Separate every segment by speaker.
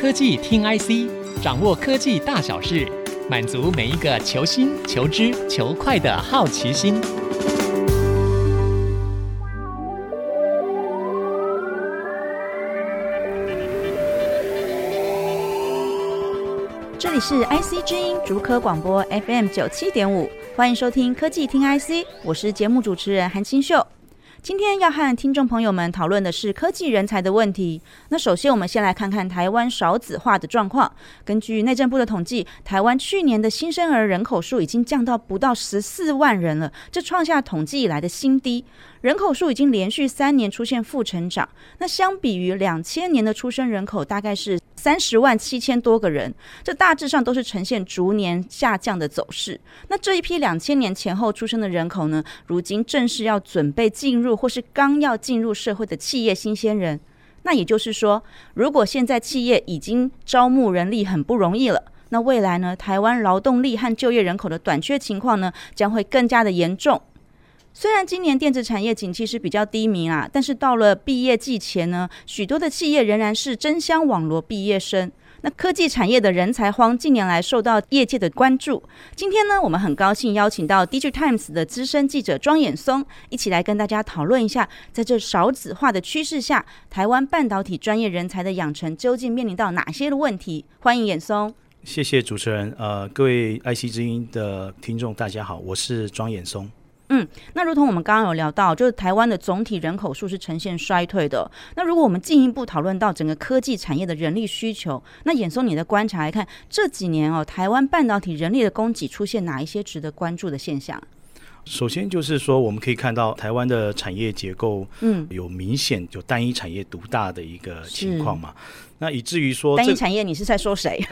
Speaker 1: 科技听 IC，掌握科技大小事，满足每一个求新、求知、求快的好奇心。
Speaker 2: 这里是 IC 之音竹科广播 FM 九七点五，欢迎收听科技听 IC，我是节目主持人韩清秀。今天要和听众朋友们讨论的是科技人才的问题。那首先，我们先来看看台湾少子化的状况。根据内政部的统计，台湾去年的新生儿人口数已经降到不到十四万人了，这创下统计以来的新低。人口数已经连续三年出现负成长。那相比于两千年的出生人口，大概是三十万七千多个人，这大致上都是呈现逐年下降的走势。那这一批两千年前后出生的人口呢，如今正是要准备进入或是刚要进入社会的企业新鲜人。那也就是说，如果现在企业已经招募人力很不容易了，那未来呢，台湾劳动力和就业人口的短缺情况呢，将会更加的严重。虽然今年电子产业景气是比较低迷啊，但是到了毕业季前呢，许多的企业仍然是争相网罗毕业生。科技产业的人才荒近年来受到业界的关注。今天呢，我们很高兴邀请到 DIGITIMES 的资深记者庄衍松，一起来跟大家讨论一下，在这少子化的趋势下，台湾半导体专业人才的养成究竟面临到哪些的问题？欢迎衍松。
Speaker 3: 谢谢主持人。呃，各位 IC 之音的听众，大家好，我是庄衍松。
Speaker 2: 嗯，那如同我们刚刚有聊到，就是台湾的总体人口数是呈现衰退的。那如果我们进一步讨论到整个科技产业的人力需求，那衍松你的观察来看，这几年哦，台湾半导体人力的供给出现哪一些值得关注的现象？
Speaker 3: 首先就是说，我们可以看到台湾的产业结构，嗯，有明显就单一产业独大的一个情况嘛。那以至于说，
Speaker 2: 单一产业你是在说谁？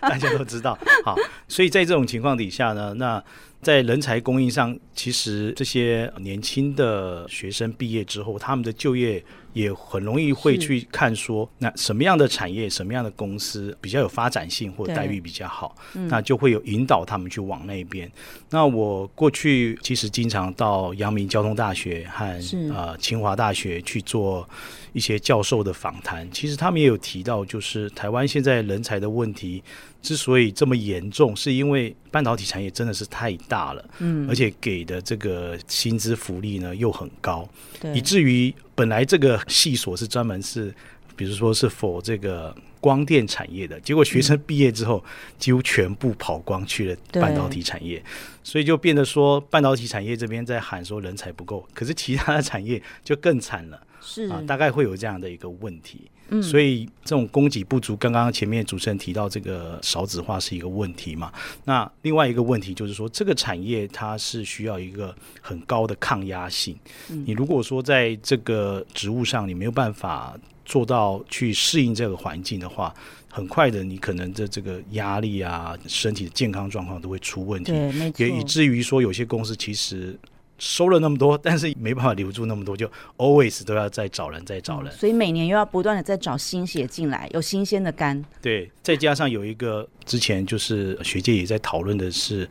Speaker 3: 大家都知道。好，所以在这种情况底下呢，那。在人才供应上，其实这些年轻的学生毕业之后，他们的就业也很容易会去看说，那什么样的产业、什么样的公司比较有发展性或待遇比较好，那就会有引导他们去往那边。那我过去其实经常到阳明交通大学和呃清华大学去做一些教授的访谈，其实他们也有提到，就是台湾现在人才的问题。之所以这么严重，是因为半导体产业真的是太大了，嗯，而且给的这个薪资福利呢又很高，对，以至于本来这个系所是专门是，比如说是 for 这个光电产业的，结果学生毕业之后几乎全部跑光去了半导体产业，所以就变得说半导体产业这边在喊说人才不够，可是其他的产业就更惨了，是啊，大概会有这样的一个问题。嗯，所以这种供给不足，刚刚前面主持人提到这个少子化是一个问题嘛？那另外一个问题就是说，这个产业它是需要一个很高的抗压性。你如果说在这个职务上你没有办法做到去适应这个环境的话，很快的你可能的这个压力啊，身体的健康状况都会出问题。对，也以至于说有些公司其实。收了那么多，但是没办法留住那么多，就 always 都要再找人，再找人。
Speaker 2: 所以每年又要不断的再找新血进来，有新鲜的肝。
Speaker 3: 对，再加上有一个之前就是学界也在讨论的是，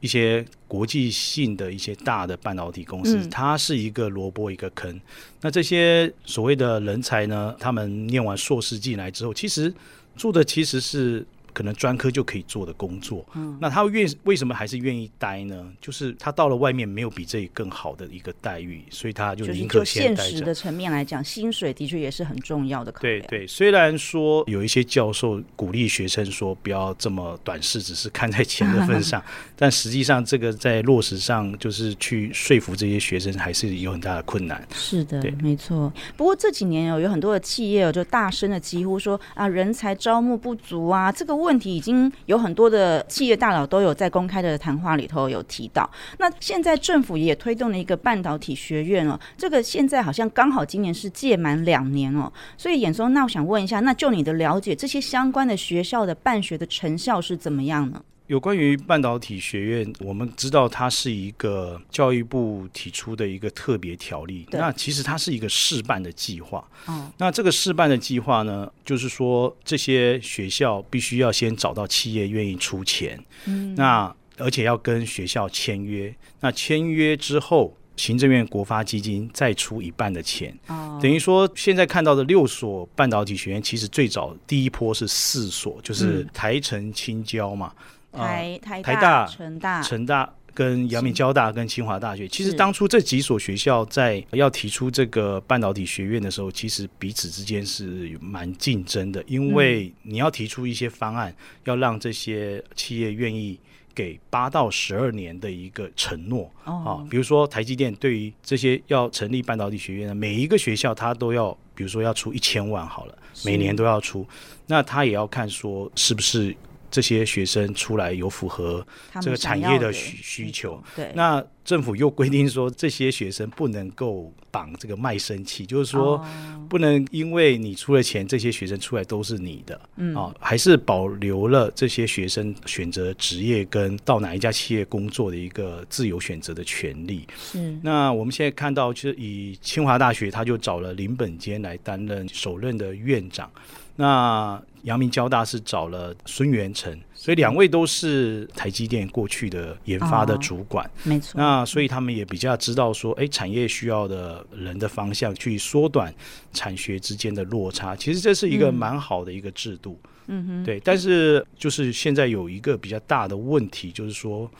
Speaker 3: 一些国际性的一些大的半导体公司，嗯、它是一个萝卜一个坑。那这些所谓的人才呢，他们念完硕士进来之后，其实做的其实是。可能专科就可以做的工作，嗯，那他愿为什么还是愿意待呢？就是他到了外面没有比这里更好的一个待遇，所以他就宁可先待着。
Speaker 2: 现实的层面来讲，薪水的确也是很重要的考量。
Speaker 3: 对对，虽然说有一些教授鼓励学生说不要这么短视，只是看在钱的份上，但实际上这个在落实上，就是去说服这些学生还是有很大的困难。
Speaker 2: 是的，对，没错。不过这几年有有很多的企业就大声的疾呼说啊，人才招募不足啊，这个。问题已经有很多的企业大佬都有在公开的谈话里头有提到。那现在政府也推动了一个半导体学院哦，这个现在好像刚好今年是届满两年哦。所以眼松，那我想问一下，那就你的了解，这些相关的学校的办学的成效是怎么样呢？
Speaker 3: 有关于半导体学院，我们知道它是一个教育部提出的一个特别条例。那其实它是一个试办的计划。哦。那这个试办的计划呢，就是说这些学校必须要先找到企业愿意出钱。嗯。那而且要跟学校签约。那签约之后。行政院国发基金再出一半的钱，
Speaker 2: 哦，
Speaker 3: 等于说现在看到的六所半导体学院，其实最早第一波是四所，就是台城、青椒嘛，
Speaker 2: 台台
Speaker 3: 台大、
Speaker 2: 成大、
Speaker 3: 成大。跟阳明交大跟清华大学，其实当初这几所学校在要提出这个半导体学院的时候，其实彼此之间是蛮竞争的，因为你要提出一些方案，要让这些企业愿意给八到十二年的一个承诺啊。比如说台积电对于这些要成立半导体学院的每一个学校，它都要，比如说要出一千万好了，每年都要出，那他也要看说是不是。这些学生出来有符合这个产业的需需求，
Speaker 2: 对。
Speaker 3: 那政府又规定说，这些学生不能够绑这个卖身契，就是说不能因为你出了钱，这些学生出来都是你的，嗯啊，还是保留了这些学生选择职业跟到哪一家企业工作的一个自由选择的权利。
Speaker 2: 是。
Speaker 3: 那我们现在看到，就是以清华大学，他就找了林本坚来担任首任的院长。那阳明交大是找了孙元成，所以两位都是台积电过去的研发的主管，
Speaker 2: 哦、没错。
Speaker 3: 那所以他们也比较知道说，哎，产业需要的人的方向，去缩短产学之间的落差。其实这是一个蛮好的一个制度，
Speaker 2: 嗯哼。
Speaker 3: 对，但是就是现在有一个比较大的问题，就是说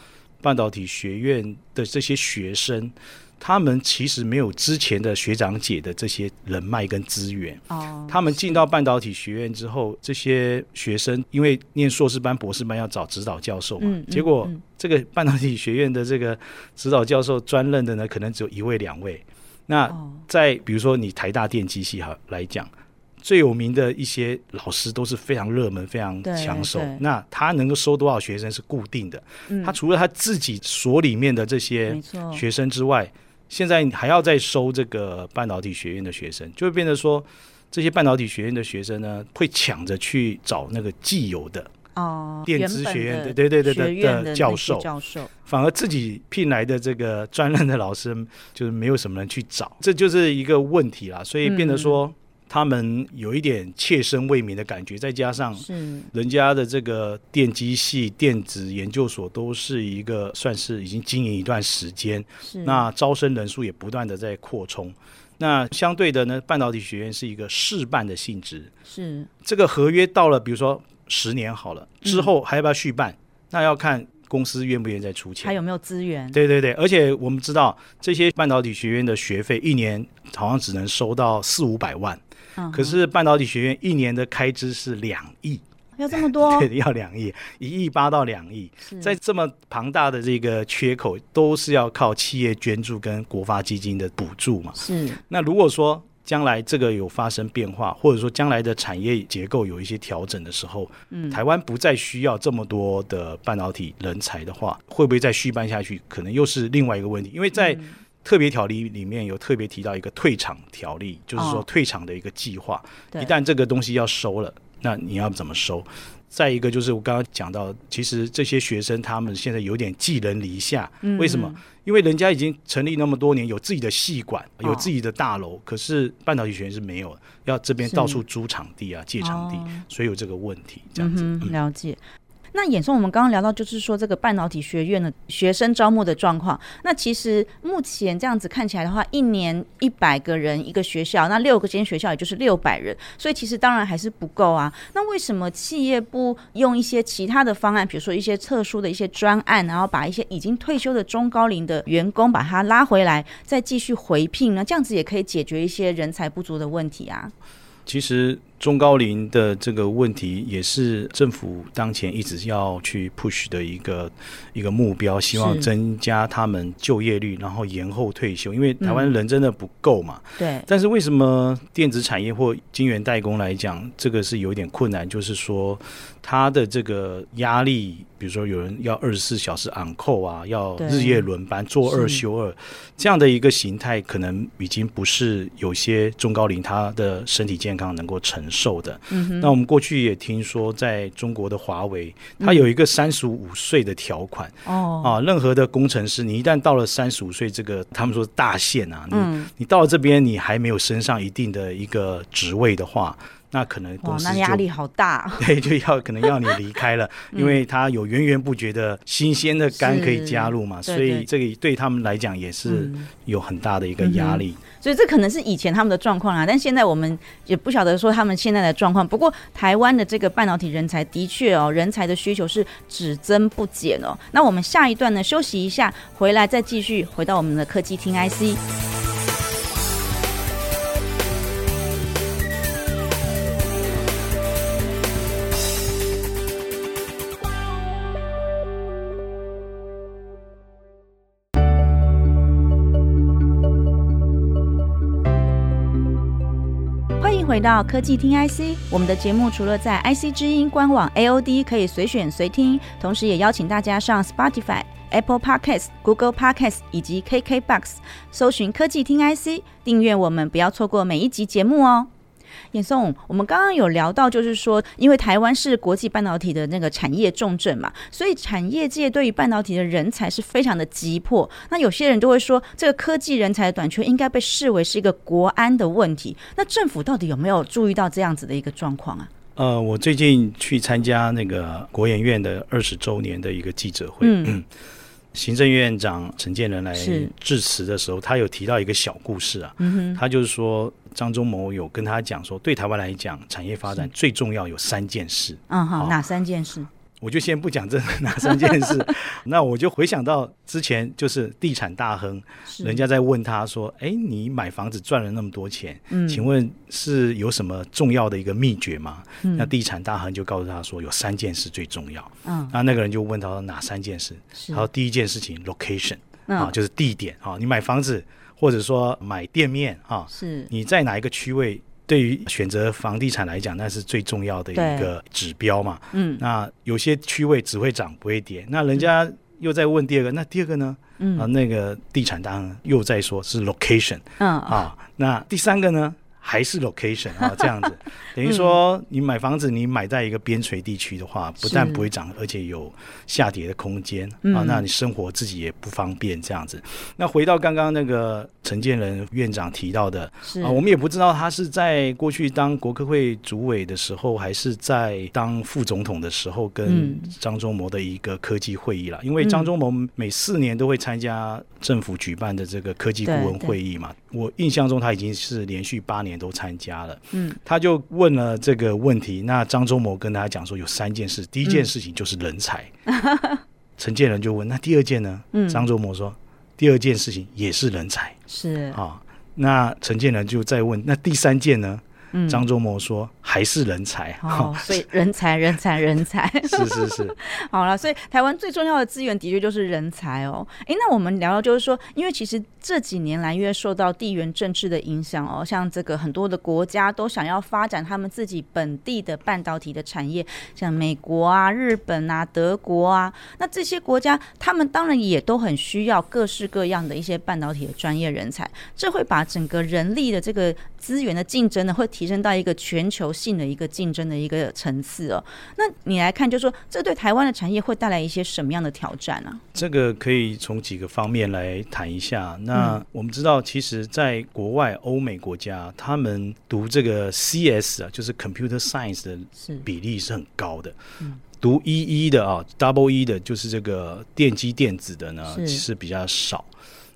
Speaker 3: 半导体学院的这些学生。他们其实没有之前的学长姐的这些人脉跟资源。
Speaker 2: 哦，
Speaker 3: 他们进到半导体学院之后，这些学生因为念硕士班、博士班要找指导教授嘛，结果这个半导体学院的这个指导教授专任的呢，可能只有一位两位。那在比如说你台大电机系哈来讲，最有名的一些老师都是非常热门、非常抢手。那他能够收多少学生是固定的。
Speaker 2: 嗯、
Speaker 3: 他除了他自己所里面的这些学生之外，现在还要再收这个半导体学院的学生，就会变得说，这些半导体学院的学生呢，会抢着去找那个既有的
Speaker 2: 哦
Speaker 3: 电子学院的对对对对的教授，
Speaker 2: 教授，
Speaker 3: 反而自己聘来的这个专任的老师就是没有什么人去找，这就是一个问题啦。所以变得说。嗯他们有一点切身为民的感觉，再加上人家的这个电机系、电子研究所都是一个算是已经经营一段时间，那招生人数也不断的在扩充。那相对的呢，半导体学院是一个试办的性质，
Speaker 2: 是
Speaker 3: 这个合约到了，比如说十年好了之后还要不要续办？嗯、那要看公司愿不愿意再出钱，
Speaker 2: 还有没有资源？
Speaker 3: 对对对，而且我们知道这些半导体学院的学费一年好像只能收到四五百万。可是半导体学院一年的开支是两亿，
Speaker 2: 要这么多？
Speaker 3: 对，要两亿，一亿八到两亿，在这么庞大的这个缺口，都是要靠企业捐助跟国发基金的补助嘛。
Speaker 2: 是。
Speaker 3: 那如果说将来这个有发生变化，或者说将来的产业结构有一些调整的时候，嗯，台湾不再需要这么多的半导体人才的话，会不会再续办下去？可能又是另外一个问题，因为在。特别条例里面有特别提到一个退场条例，就是说退场的一个计划。一旦这个东西要收了，那你要怎么收？再一个就是我刚刚讲到，其实这些学生他们现在有点寄人篱下。为什么？因为人家已经成立那么多年，有自己的系馆，有自己的大楼，可是半导体学院是没有，要这边到处租场地啊，借场地，所以有这个问题。这样子，
Speaker 2: 了解。那衍松，我们刚刚聊到，就是说这个半导体学院的学生招募的状况。那其实目前这样子看起来的话，一年一百个人一个学校，那六个间学校也就是六百人，所以其实当然还是不够啊。那为什么企业不用一些其他的方案，比如说一些特殊的一些专案，然后把一些已经退休的中高龄的员工把他拉回来，再继续回聘呢？这样子也可以解决一些人才不足的问题啊。
Speaker 3: 其实。中高龄的这个问题也是政府当前一直要去 push 的一个一个目标，希望增加他们就业率，然后延后退休。因为台湾人真的不够嘛。
Speaker 2: 对。
Speaker 3: 但是为什么电子产业或晶圆代工来讲，这个是有点困难？就是说，他的这个压力，比如说有人要二十四小时 on call 啊，要日夜轮班，做二休二，这样的一个形态，可能已经不是有些中高龄他的身体健康能够承受的。嗯，那我们过去也听说，在中国的华为，它有一个三十五岁的条款。哦、嗯、啊，任何的工程师，你一旦到了三十五岁，这个他们说大限啊，你、嗯、你到了这边，你还没有升上一定的一个职位的话，那可能公司
Speaker 2: 那压力好大，
Speaker 3: 对，就要可能要你离开了，因为他有源源不绝的新鲜的肝可以加入嘛，所以这个对他们来讲也是有很大的一个压力。
Speaker 2: 所以这可能是以前他们的状况啊，但现在我们也不晓得说他们现在的状况。不过台湾的这个半导体人才的确哦，人才的需求是只增不减哦。那我们下一段呢，休息一下，回来再继续回到我们的科技听 IC。回到科技听 IC，我们的节目除了在 IC 之音官网 AOD 可以随选随听，同时也邀请大家上 Spotify、Apple Podcasts、Google Podcasts 以及 KKBox 搜寻科技听 IC，订阅我们，不要错过每一集节目哦。严嵩，我们刚刚有聊到，就是说，因为台湾是国际半导体的那个产业重镇嘛，所以产业界对于半导体的人才是非常的急迫。那有些人就会说，这个科技人才的短缺应该被视为是一个国安的问题。那政府到底有没有注意到这样子的一个状况啊？
Speaker 3: 呃，我最近去参加那个国研院的二十周年的一个记者会。嗯。行政院长陈建仁来致辞的时候，他有提到一个小故事啊，他就是说张忠谋有跟他讲说，对台湾来讲，产业发展最重要有三件事。嗯，好，哪三件事？我就先不讲这哪三件事，那我就回想到之前就是地产大亨，人家在问他说：“哎，你买房子赚了那么多钱，嗯，请问是有什么重要的一个秘诀吗？”嗯，那地产大亨就告诉他说：“有三件事最重要。”嗯，那那个人就问他说：“哪三件事？”他说：“第一件事情，location 啊，就是地点啊，你买房子或者说买店面啊，是你在哪一个区位？”对于选择房地产来讲，那是最重要的一个指标嘛。嗯，那有些区位只会涨不会跌。那人家又在问第二个，那第二个呢？嗯，啊，那个地产当然又在说是 location。嗯啊，那第三个呢？还是 location 啊，这样子，等于说你买房子，你买在一个边陲地区的话，不但不会涨，而且有下跌的空间啊。那你生活自己也不方便这样子。那回到刚刚那个陈建仁院长提到的啊，我们也不知道他是在过去当国科会主委的时候，还是在当副总统的时候，跟张忠谋的一个科技会议了。因为张忠谋每四年都会参加政府举办的这个科技顾问会议嘛。我印象中他已经是连续八年都参加了，嗯，他就问了这个问题。那张忠谋跟大家讲说有三件事，第一件事情就是人才。陈、嗯、建仁就问，那第二件呢？嗯，张忠谋说第二件事情也是人才，是啊。那陈建仁就再问，那第三件呢？张忠谋说：“还是人才，
Speaker 2: 哦，所以人才，人才，人才，
Speaker 3: 是 是是。
Speaker 2: 好了，所以台湾最重要的资源的确就是人才哦。哎，那我们聊聊，就是说，因为其实这几年来，因为受到地缘政治的影响哦，像这个很多的国家都想要发展他们自己本地的半导体的产业，像美国啊、日本啊、德国啊，那这些国家他们当然也都很需要各式各样的一些半导体的专业人才，这会把整个人力的这个资源的竞争呢，会。提升到一个全球性的一个竞争的一个层次哦，那你来看，就是说这对台湾的产业会带来一些什么样的挑战呢？
Speaker 3: 这个可以从几个方面来谈一下。那我们知道，其实在国外欧美国家，他们读这个 CS 啊，就是 Computer Science 的比例是很高的。嗯，读 EE 的啊，Double E 的，就是这个电机电子的呢，其实比较少。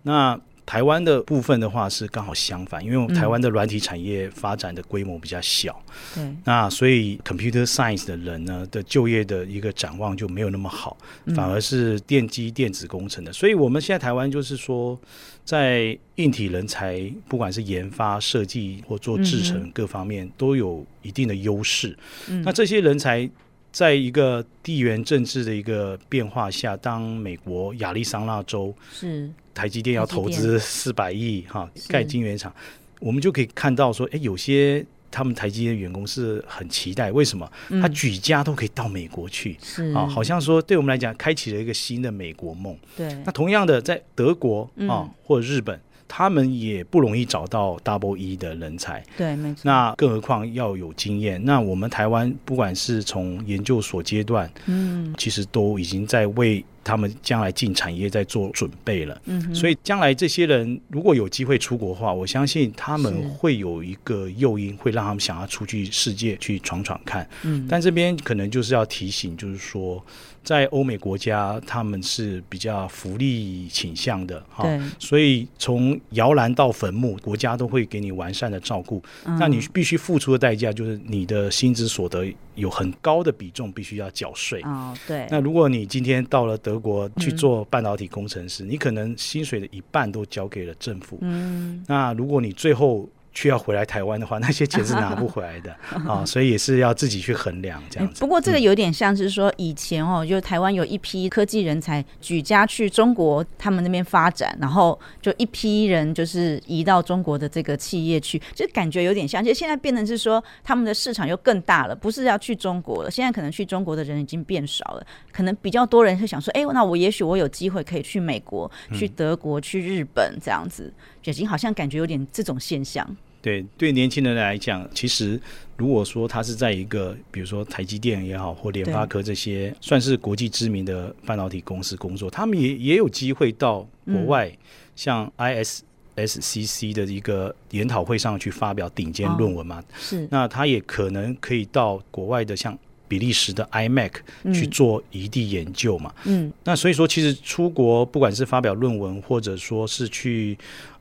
Speaker 3: 那台湾的部分的话是刚好相反，因为台湾的软体产业发展的规模比较小，嗯，那所以 computer science 的人呢的就业的一个展望就没有那么好，反而是电机电子工程的。所以我们现在台湾就是说，在硬体人才，不管是研发、设计或做制程各方面都有一定的优势。那这些人才。在一个地缘政治的一个变化下，当美国亚利桑那州是台积电要投资四百亿哈盖晶圆厂，我们就可以看到说，哎，有些他们台积电的员工是很期待，为什么？他举家都可以到美国去，啊，好像说对我们来讲，开启了一个新的美国梦。对，那同样的，在德国啊或者日本。他们也不容易找到 Double E 的人才，
Speaker 2: 对，没错。
Speaker 3: 那更何况要有经验。那我们台湾不管是从研究所阶段，嗯，其实都已经在为他们将来进产业在做准备了。
Speaker 2: 嗯，
Speaker 3: 所以将来这些人如果有机会出国的话，我相信他们会有一个诱因，会让他们想要出去世界去闯闯看。
Speaker 2: 嗯，
Speaker 3: 但这边可能就是要提醒，就是说。在欧美国家，他们是比较福利倾向的哈，所以从摇篮到坟墓，国家都会给你完善的照顾。嗯、那你必须付出的代价就是你的薪资所得有很高的比重必须要缴税。
Speaker 2: 哦，对。
Speaker 3: 那如果你今天到了德国去做半导体工程师，嗯、你可能薪水的一半都交给了政府。嗯。那如果你最后需要回来台湾的话，那些钱是拿不回来的 啊、哦，所以也是要自己去衡量这样子。
Speaker 2: 不过这个有点像是说，以前哦，就台湾有一批科技人才举家去中国他们那边发展，然后就一批人就是移到中国的这个企业去，就感觉有点像。就现在变成是说，他们的市场又更大了，不是要去中国了。现在可能去中国的人已经变少了，可能比较多人会想说，哎，那我也许我有机会可以去美国、去德国、去日本这样子，已经好像感觉有点这种现象。
Speaker 3: 对，对年轻人来讲，其实如果说他是在一个，比如说台积电也好，或联发科这些算是国际知名的半导体公司工作，他们也也有机会到国外，嗯、像 ISSCC 的一个研讨会上去发表顶尖论文嘛。哦、
Speaker 2: 是，
Speaker 3: 那他也可能可以到国外的像比利时的 iMac 去做一地研究嘛。嗯，那所以说，其实出国不管是发表论文，或者说是去。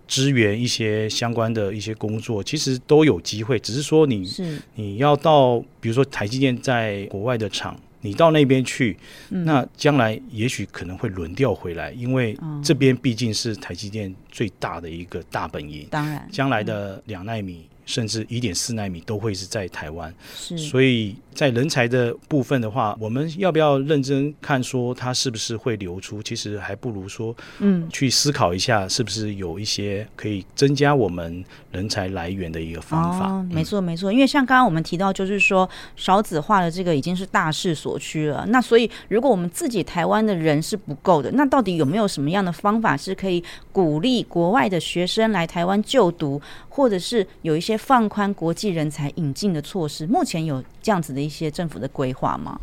Speaker 3: 支援一些相关的一些工作，其实都有机会，只是说你是。你要到，比如说台积电在国外的厂，你到那边去，嗯、那将来也许可能会轮调回来，因为这边毕竟是台积电最大的一个大本营，
Speaker 2: 当然，
Speaker 3: 将来的两纳米。甚至一点四纳米都会是在台湾，
Speaker 2: 是，
Speaker 3: 所以在人才的部分的话，我们要不要认真看说它是不是会流出？其实还不如说，嗯，去思考一下是不是有一些可以增加我们人才来源的一个方法。
Speaker 2: 哦，没错没错，因为像刚刚我们提到，就是说少子化的这个已经是大势所趋了。那所以如果我们自己台湾的人是不够的，那到底有没有什么样的方法是可以鼓励国外的学生来台湾就读，或者是有一些放宽国际人才引进的措施，目前有这样子的一些政府的规划吗？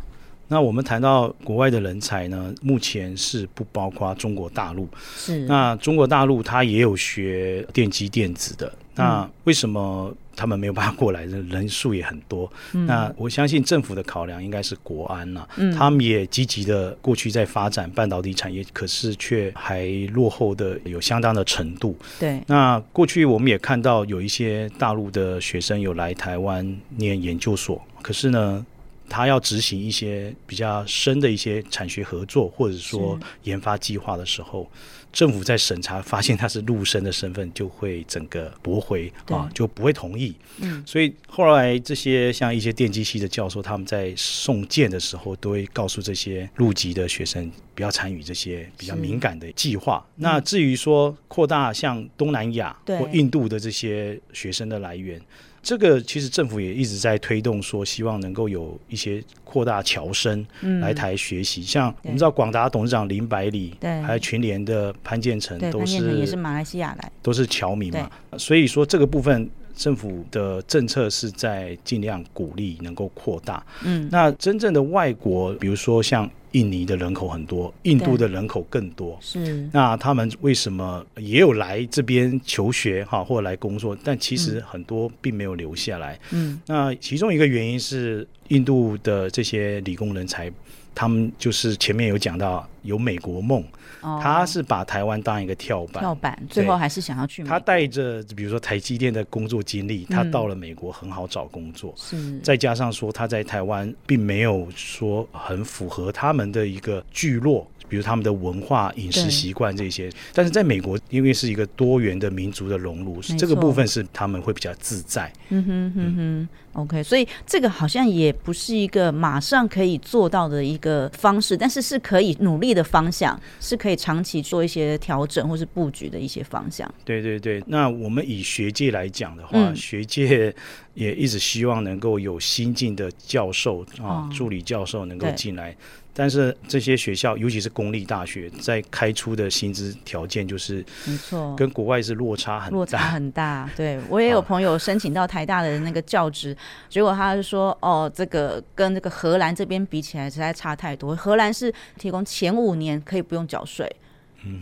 Speaker 3: 那我们谈到国外的人才呢，目前是不包括中国大陆。
Speaker 2: 是。
Speaker 3: 那中国大陆它也有学电机电子的，那为什么他们没有办法过来？人数也很多。嗯。那我相信政府的考量应该是国安了。嗯。他们也积极的过去在发展半导体产业，可是却还落后的有相当的程度。
Speaker 2: 对。
Speaker 3: 那过去我们也看到有一些大陆的学生有来台湾念研究所，可是呢，他要执行一些比较深的一些产学合作，或者说研发计划的时候，政府在审查发现他是陆生的身份，就会整个驳回啊，就不会同意。嗯，所以后来这些像一些电机系的教授，他们在送件的时候，都会告诉这些入籍的学生不要参与这些比较敏感的计划。那至于说扩大像东南亚或印度的这些学生的来源。这个其实政府也一直在推动，说希望能够有一些扩大侨生来台学习。嗯、像我们知道广达董事长林百里，对，还有群联的潘建成，都是
Speaker 2: 也是马来西亚来，
Speaker 3: 都是侨民嘛。所以说这个部分政府的政策是在尽量鼓励能够扩大。嗯，那真正的外国，比如说像。印尼的人口很多，印度的人口更多。
Speaker 2: 是，
Speaker 3: 那他们为什么也有来这边求学哈，或者来工作？但其实很多并没有留下来。嗯，那其中一个原因是印度的这些理工人才，他们就是前面有讲到有美国梦。他是把台湾当一个跳板，
Speaker 2: 跳板，最后还是想要去。
Speaker 3: 他带着比如说台积电的工作经历，他到了美国很好找工作。
Speaker 2: 是，
Speaker 3: 再加上说他在台湾并没有说很符合他们的一个聚落。比如他们的文化、饮食习惯这些，但是在美国，因为是一个多元的民族的融入，这个部分是他们会比较自在。
Speaker 2: 嗯哼哼哼，OK，所以这个好像也不是一个马上可以做到的一个方式，但是是可以努力的方向，是可以长期做一些调整或是布局的一些方向。
Speaker 3: 对对对，那我们以学界来讲的话，嗯、学界也一直希望能够有新进的教授啊、助理教授能够进来。但是这些学校，尤其是公立大学，在开出的薪资条件就是，
Speaker 2: 没错，
Speaker 3: 跟国外是落差很大，
Speaker 2: 落差很大。对，我也有朋友申请到台大的那个教职，结果他就说，哦，这个跟这个荷兰这边比起来，实在差太多。荷兰是提供前五年可以不用缴税，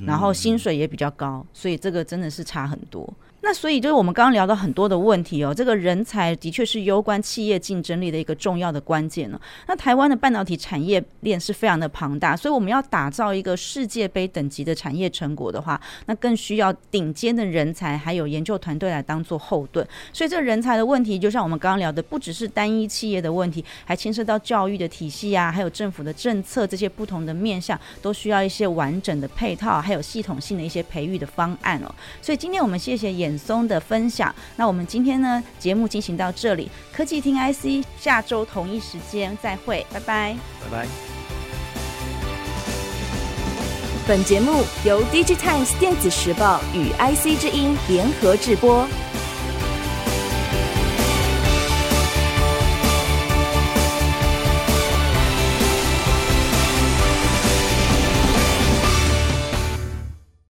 Speaker 2: 然后薪水也比较高，所以这个真的是差很多。那所以就是我们刚刚聊到很多的问题哦，这个人才的确是攸关企业竞争力的一个重要的关键呢。那台湾的半导体产业链是非常的庞大，所以我们要打造一个世界杯等级的产业成果的话，那更需要顶尖的人才还有研究团队来当做后盾。所以这人才的问题，就像我们刚刚聊的，不只是单一企业的问题，还牵涉到教育的体系啊，还有政府的政策这些不同的面向，都需要一些完整的配套，还有系统性的一些培育的方案哦。所以今天我们谢谢演松的分享，那我们今天呢，节目进行到这里，科技听 IC，下周同一时间再会，拜拜，
Speaker 3: 拜拜。
Speaker 4: 本节目由 DigiTimes 电子时报与 IC 之音联合制播。